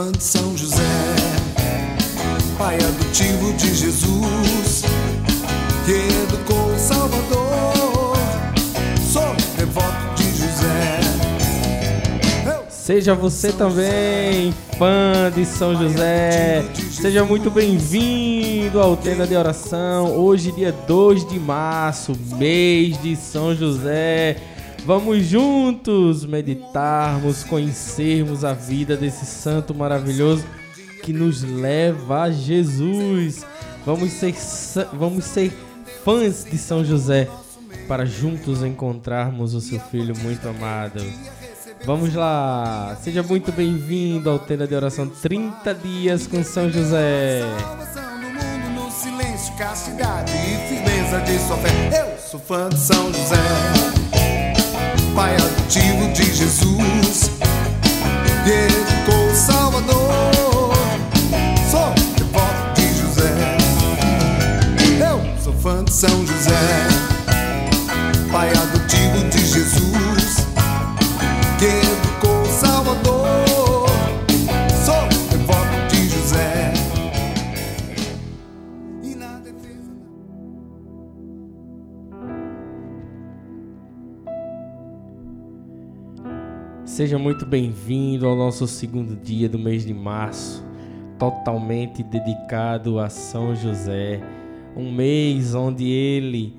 fã de São José, pai adotivo de Jesus, que educou o Salvador. Sou devoto de José. Seja você também fã de São José. Seja muito bem-vindo ao Tenda de Oração. Hoje, dia 2 de março, mês de São José. Vamos juntos meditarmos, conhecermos a vida desse santo maravilhoso que nos leva a Jesus. Vamos ser, vamos ser fãs de São José para juntos encontrarmos o seu filho muito amado. Vamos lá, seja muito bem-vindo ao Tenda de Oração 30 Dias com São José. Castidade e firmeza de sua fé. Eu sou fã de São José, pai adotivo de Jesus, que educou o Salvador. Sou devoto de José, eu sou fã de São José, pai adotivo Seja muito bem-vindo ao nosso segundo dia do mês de março, totalmente dedicado a São José, um mês onde ele,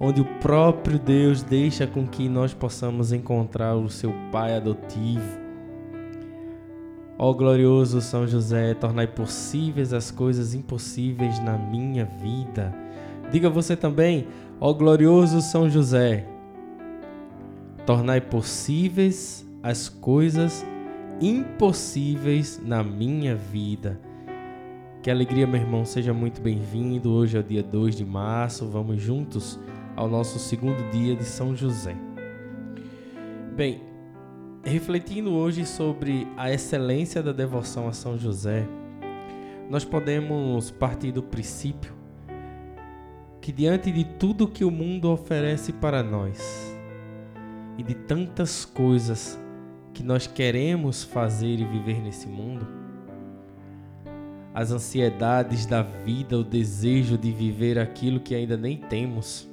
onde o próprio Deus deixa com que nós possamos encontrar o seu pai adotivo. Ó glorioso São José, tornai possíveis as coisas impossíveis na minha vida. Diga você também, ó glorioso São José, tornai possíveis as coisas impossíveis na minha vida. Que alegria, meu irmão, seja muito bem-vindo. Hoje é o dia 2 de março, vamos juntos ao nosso segundo dia de São José. Bem, refletindo hoje sobre a excelência da devoção a São José, nós podemos partir do princípio que diante de tudo que o mundo oferece para nós e de tantas coisas que nós queremos fazer e viver nesse mundo, as ansiedades da vida, o desejo de viver aquilo que ainda nem temos,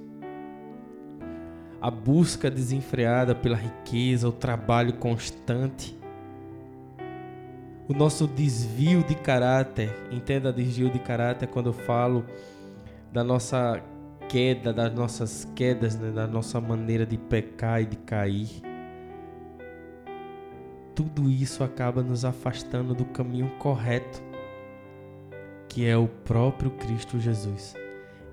a busca desenfreada pela riqueza, o trabalho constante, o nosso desvio de caráter, entenda desvio de caráter quando eu falo da nossa queda, das nossas quedas, né, da nossa maneira de pecar e de cair. Tudo isso acaba nos afastando do caminho correto, que é o próprio Cristo Jesus.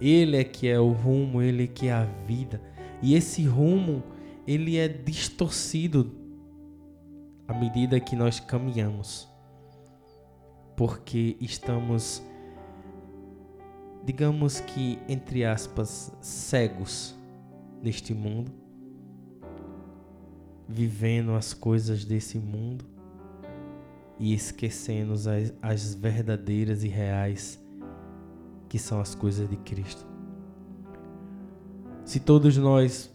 Ele é que é o rumo, ele é que é a vida. E esse rumo, ele é distorcido à medida que nós caminhamos. Porque estamos digamos que, entre aspas, cegos neste mundo, vivendo as coisas desse mundo e esquecendo as, as verdadeiras e reais que são as coisas de Cristo. Se todos nós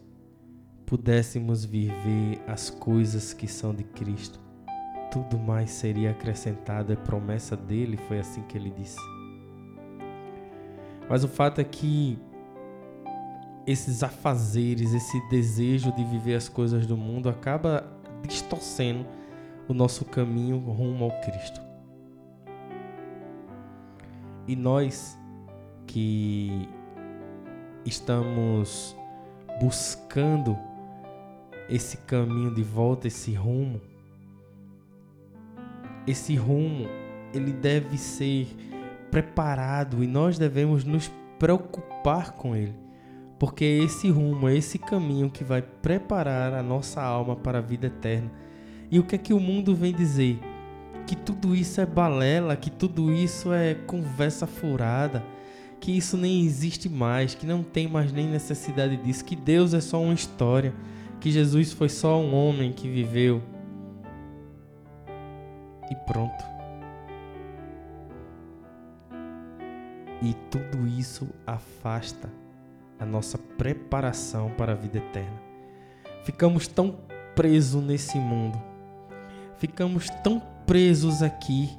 pudéssemos viver as coisas que são de Cristo, tudo mais seria acrescentado, é promessa dele, foi assim que ele disse. Mas o fato é que esses afazeres, esse desejo de viver as coisas do mundo acaba distorcendo o nosso caminho rumo ao Cristo. E nós que estamos buscando esse caminho de volta, esse rumo, esse rumo, ele deve ser preparado e nós devemos nos preocupar com ele, porque é esse rumo, é esse caminho que vai preparar a nossa alma para a vida eterna. E o que é que o mundo vem dizer? Que tudo isso é balela, que tudo isso é conversa furada, que isso nem existe mais, que não tem mais nem necessidade disso, que Deus é só uma história, que Jesus foi só um homem que viveu. E pronto. E tudo isso afasta a nossa preparação para a vida eterna. Ficamos tão presos nesse mundo, ficamos tão presos aqui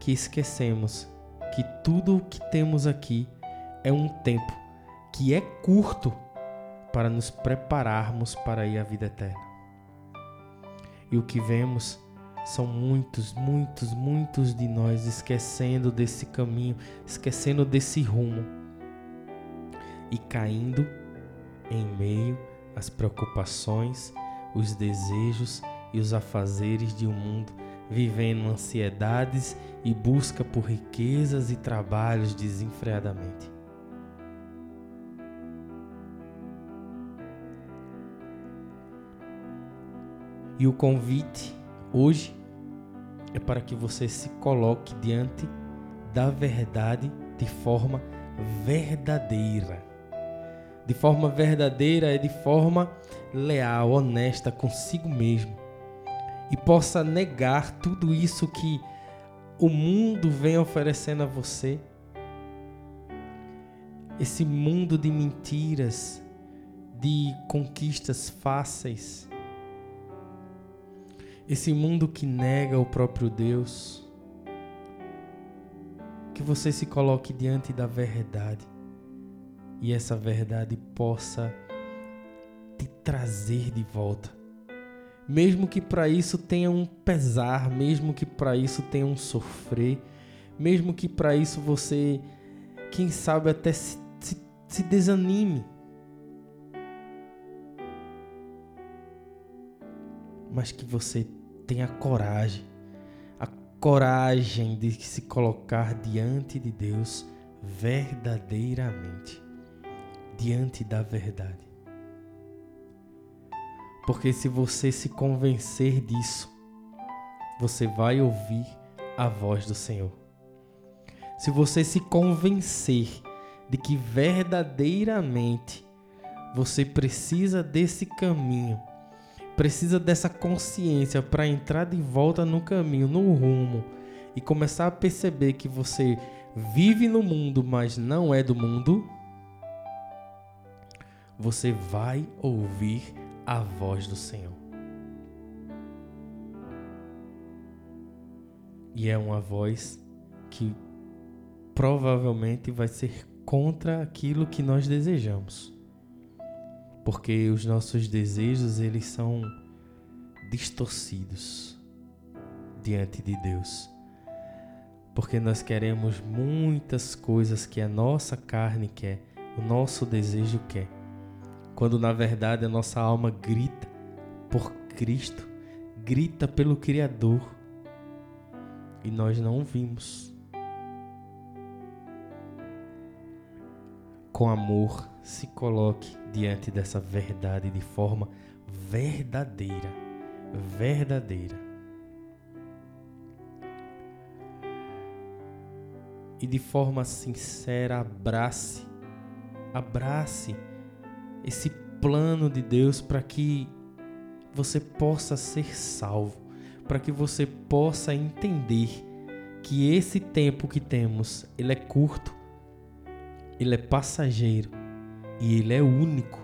que esquecemos que tudo o que temos aqui é um tempo que é curto para nos prepararmos para ir à vida eterna. E o que vemos são muitos, muitos, muitos de nós esquecendo desse caminho, esquecendo desse rumo e caindo em meio às preocupações, os desejos e os afazeres de um mundo, vivendo ansiedades e busca por riquezas e trabalhos desenfreadamente. E o convite hoje é para que você se coloque diante da verdade de forma verdadeira. De forma verdadeira é de forma leal, honesta consigo mesmo. E possa negar tudo isso que o mundo vem oferecendo a você. Esse mundo de mentiras, de conquistas fáceis, esse mundo que nega o próprio Deus, que você se coloque diante da verdade e essa verdade possa te trazer de volta. Mesmo que para isso tenha um pesar, mesmo que para isso tenha um sofrer, mesmo que para isso você, quem sabe, até se, se, se desanime. mas que você tenha coragem, a coragem de se colocar diante de Deus verdadeiramente, diante da verdade. Porque se você se convencer disso, você vai ouvir a voz do Senhor. Se você se convencer de que verdadeiramente você precisa desse caminho, precisa dessa consciência para entrar de volta no caminho, no rumo e começar a perceber que você vive no mundo, mas não é do mundo, você vai ouvir a voz do Senhor. E é uma voz que provavelmente vai ser contra aquilo que nós desejamos porque os nossos desejos eles são distorcidos diante de Deus. Porque nós queremos muitas coisas que a nossa carne quer, o nosso desejo quer. Quando na verdade a nossa alma grita por Cristo, grita pelo Criador. E nós não vimos. Com amor, se coloque diante dessa verdade de forma verdadeira. Verdadeira. E de forma sincera, abrace, abrace esse plano de Deus para que você possa ser salvo, para que você possa entender que esse tempo que temos, ele é curto, ele é passageiro e Ele é único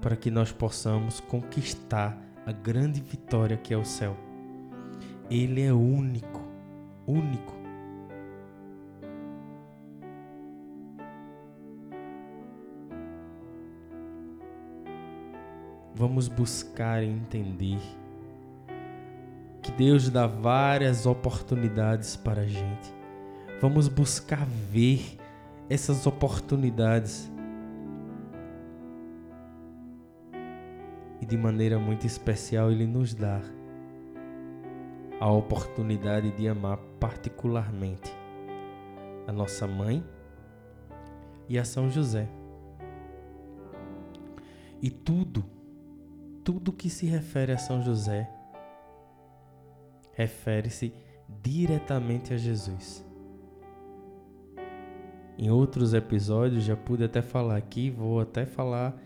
para que nós possamos conquistar a grande vitória que é o céu. Ele é único, único. Vamos buscar entender que Deus dá várias oportunidades para a gente. Vamos buscar ver essas oportunidades e de maneira muito especial Ele nos dá a oportunidade de amar particularmente a nossa mãe e a São José. E tudo, tudo que se refere a São José refere-se diretamente a Jesus. Em outros episódios já pude até falar aqui, vou até falar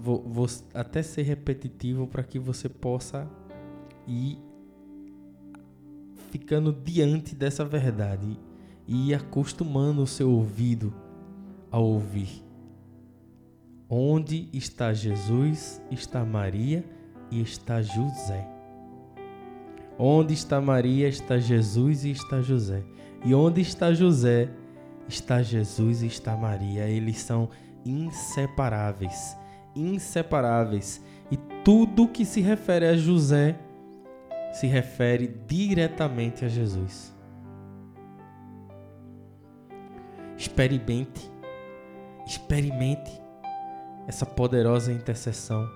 vou, vou até ser repetitivo para que você possa ir ficando diante dessa verdade e acostumando o seu ouvido a ouvir. Onde está Jesus, está Maria e está José. Onde está Maria, está Jesus e está José. E onde está José, está Jesus e está Maria. Eles são inseparáveis. Inseparáveis. E tudo que se refere a José se refere diretamente a Jesus. Experimente, experimente essa poderosa intercessão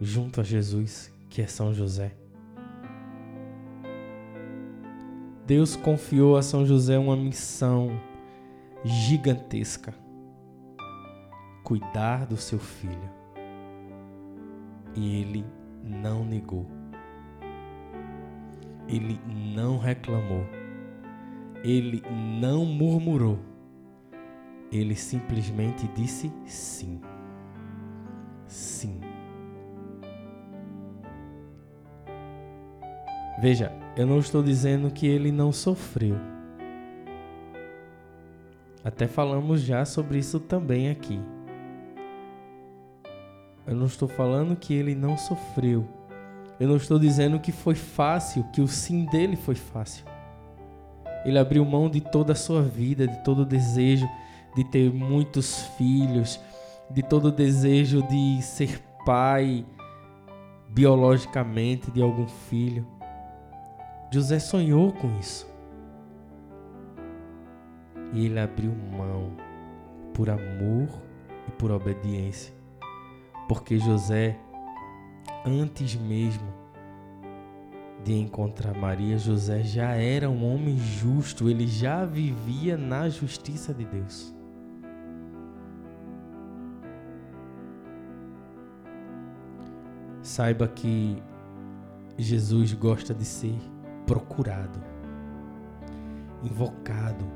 junto a Jesus, que é São José. Deus confiou a São José uma missão gigantesca: cuidar do seu filho. E ele não negou. Ele não reclamou. Ele não murmurou. Ele simplesmente disse sim. Veja, eu não estou dizendo que ele não sofreu. Até falamos já sobre isso também aqui. Eu não estou falando que ele não sofreu. Eu não estou dizendo que foi fácil, que o sim dele foi fácil. Ele abriu mão de toda a sua vida, de todo o desejo de ter muitos filhos, de todo o desejo de ser pai biologicamente de algum filho. José sonhou com isso. E ele abriu mão por amor e por obediência. Porque José antes mesmo de encontrar Maria, José já era um homem justo, ele já vivia na justiça de Deus. Saiba que Jesus gosta de ser procurado, invocado,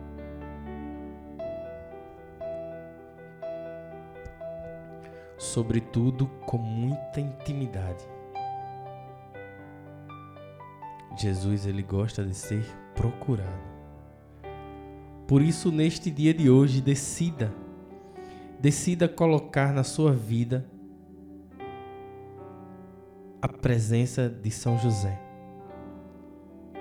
sobretudo com muita intimidade. Jesus ele gosta de ser procurado. Por isso neste dia de hoje decida decida colocar na sua vida a presença de São José,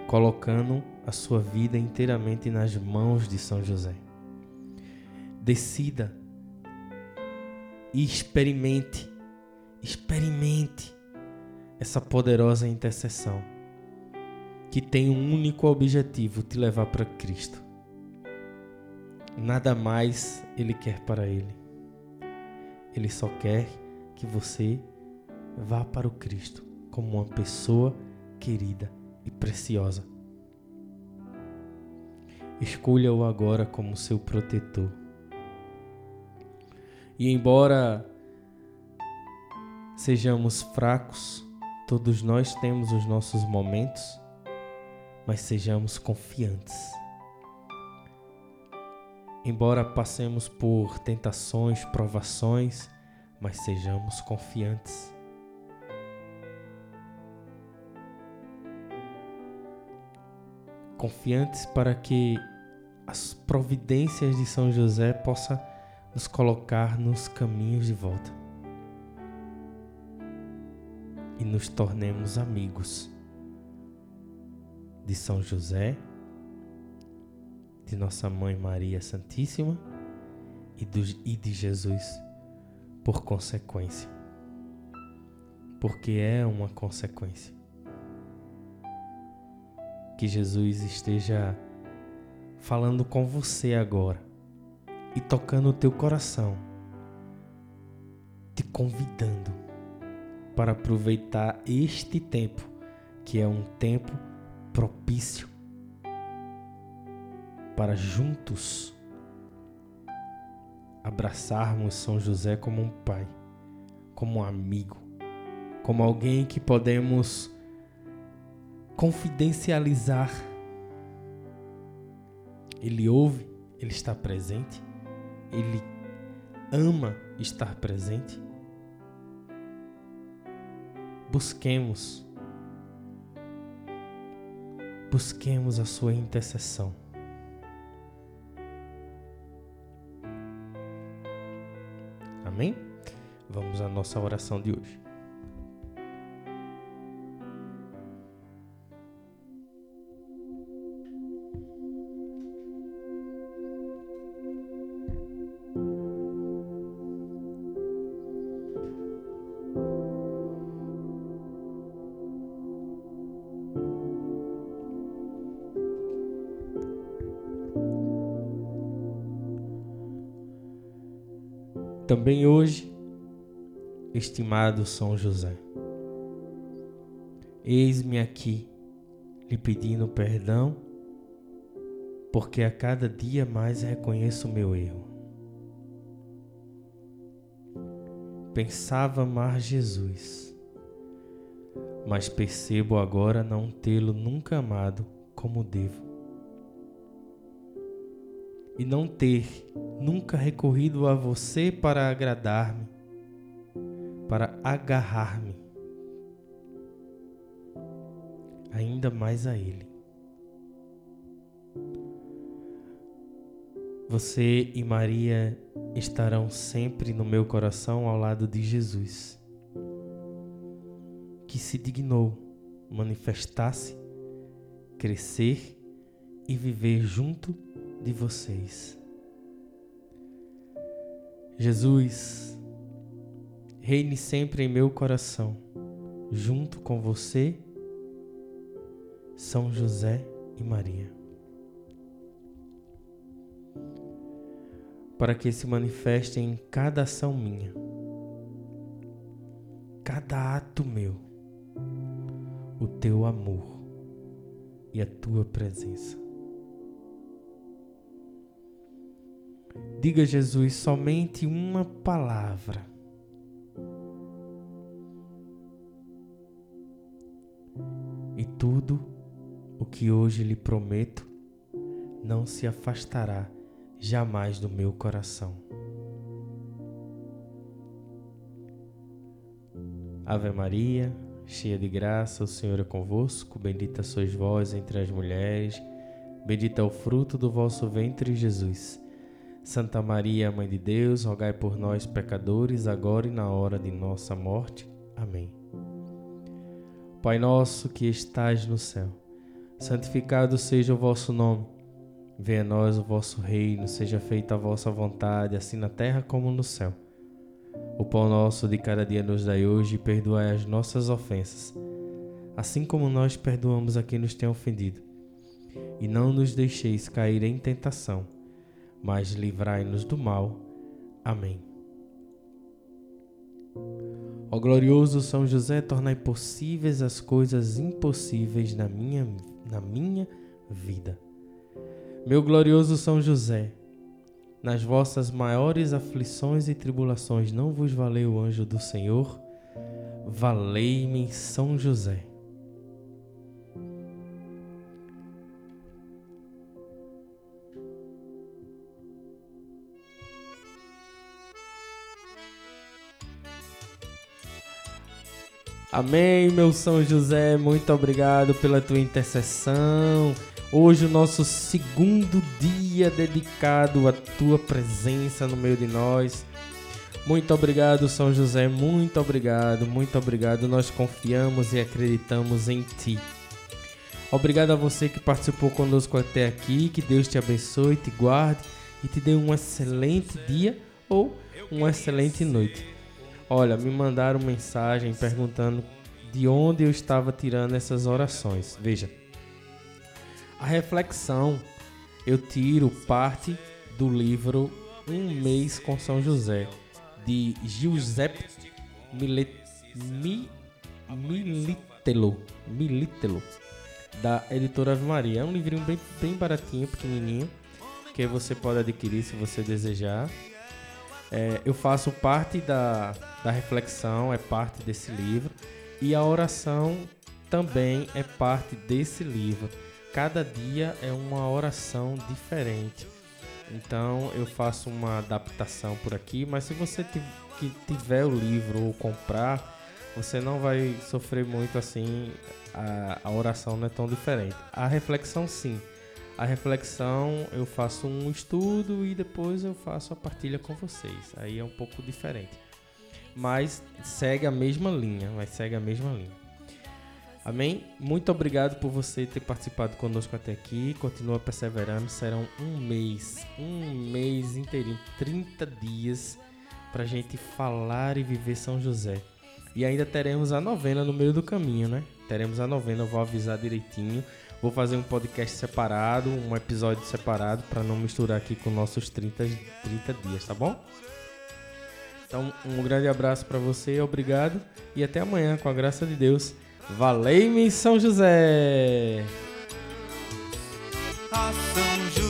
colocando a sua vida inteiramente nas mãos de São José. Decida e experimente, experimente essa poderosa intercessão que tem um único objetivo: te levar para Cristo. Nada mais Ele quer para Ele. Ele só quer que você vá para o Cristo como uma pessoa querida e preciosa. Escolha-o agora como seu protetor. E embora sejamos fracos, todos nós temos os nossos momentos, mas sejamos confiantes. Embora passemos por tentações, provações, mas sejamos confiantes. Confiantes para que as providências de São José possam nos colocar nos caminhos de volta e nos tornemos amigos de São José, de Nossa Mãe Maria Santíssima e, e de Jesus por consequência. Porque é uma consequência. Que Jesus esteja falando com você agora e tocando o teu coração, te convidando para aproveitar este tempo, que é um tempo propício para juntos abraçarmos São José como um pai, como um amigo, como alguém que podemos confidencializar. Ele ouve, ele está presente ele ama estar presente? Busquemos, busquemos a sua intercessão. Amém? Vamos à nossa oração de hoje. Também hoje, estimado São José, eis-me aqui lhe pedindo perdão, porque a cada dia mais reconheço o meu erro. Pensava amar Jesus, mas percebo agora não tê-lo nunca amado como devo e não ter nunca recorrido a você para agradar-me, para agarrar-me ainda mais a Ele. Você e Maria estarão sempre no meu coração ao lado de Jesus, que se dignou manifestar-se, crescer e viver junto de vocês. Jesus, reine sempre em meu coração, junto com você, São José e Maria. Para que se manifeste em cada ação minha, cada ato meu, o teu amor e a tua presença. Diga Jesus somente uma palavra. E tudo o que hoje lhe prometo não se afastará jamais do meu coração. Ave Maria, cheia de graça, o Senhor é convosco, bendita sois vós entre as mulheres, bendito é o fruto do vosso ventre, Jesus. Santa Maria, Mãe de Deus, rogai por nós, pecadores, agora e na hora de nossa morte. Amém. Pai nosso que estais no céu, santificado seja o vosso nome. Venha a nós o vosso reino, seja feita a vossa vontade, assim na terra como no céu. O pão nosso de cada dia nos dai hoje e perdoai as nossas ofensas, assim como nós perdoamos a quem nos tem ofendido. E não nos deixeis cair em tentação mas livrai-nos do mal. Amém. Ó glorioso São José, tornai possíveis as coisas impossíveis na minha, na minha vida. Meu glorioso São José, nas vossas maiores aflições e tribulações não vos valeu o anjo do Senhor? Valei-me São José. Amém, meu São José, muito obrigado pela tua intercessão. Hoje o nosso segundo dia dedicado à tua presença no meio de nós. Muito obrigado, São José, muito obrigado, muito obrigado. Nós confiamos e acreditamos em ti. Obrigado a você que participou conosco até aqui. Que Deus te abençoe, te guarde e te dê um excelente dia ou uma excelente noite. Olha, me mandaram mensagem perguntando de onde eu estava tirando essas orações. Veja, a reflexão eu tiro parte do livro Um Mês com São José, de Giuseppe Milet, Mi, Militelo, da editora Ave Maria. É um livrinho bem, bem baratinho, pequenininho, que você pode adquirir se você desejar. É, eu faço parte da, da reflexão, é parte desse livro, e a oração também é parte desse livro. Cada dia é uma oração diferente. Então eu faço uma adaptação por aqui, mas se você que tiver o livro ou comprar, você não vai sofrer muito assim. A, a oração não é tão diferente. A reflexão sim a reflexão eu faço um estudo e depois eu faço a partilha com vocês. Aí é um pouco diferente. Mas segue a mesma linha, mas segue a mesma linha. Amém? Muito obrigado por você ter participado conosco até aqui. Continua perseverando. Serão um mês, um mês inteirinho, 30 dias para gente falar e viver São José. E ainda teremos a novena no meio do caminho, né? Teremos a novena, eu vou avisar direitinho. Vou fazer um podcast separado, um episódio separado, para não misturar aqui com nossos 30, 30 dias, tá bom? Então, um grande abraço para você, obrigado e até amanhã, com a graça de Deus. Valei-me São José! A São José.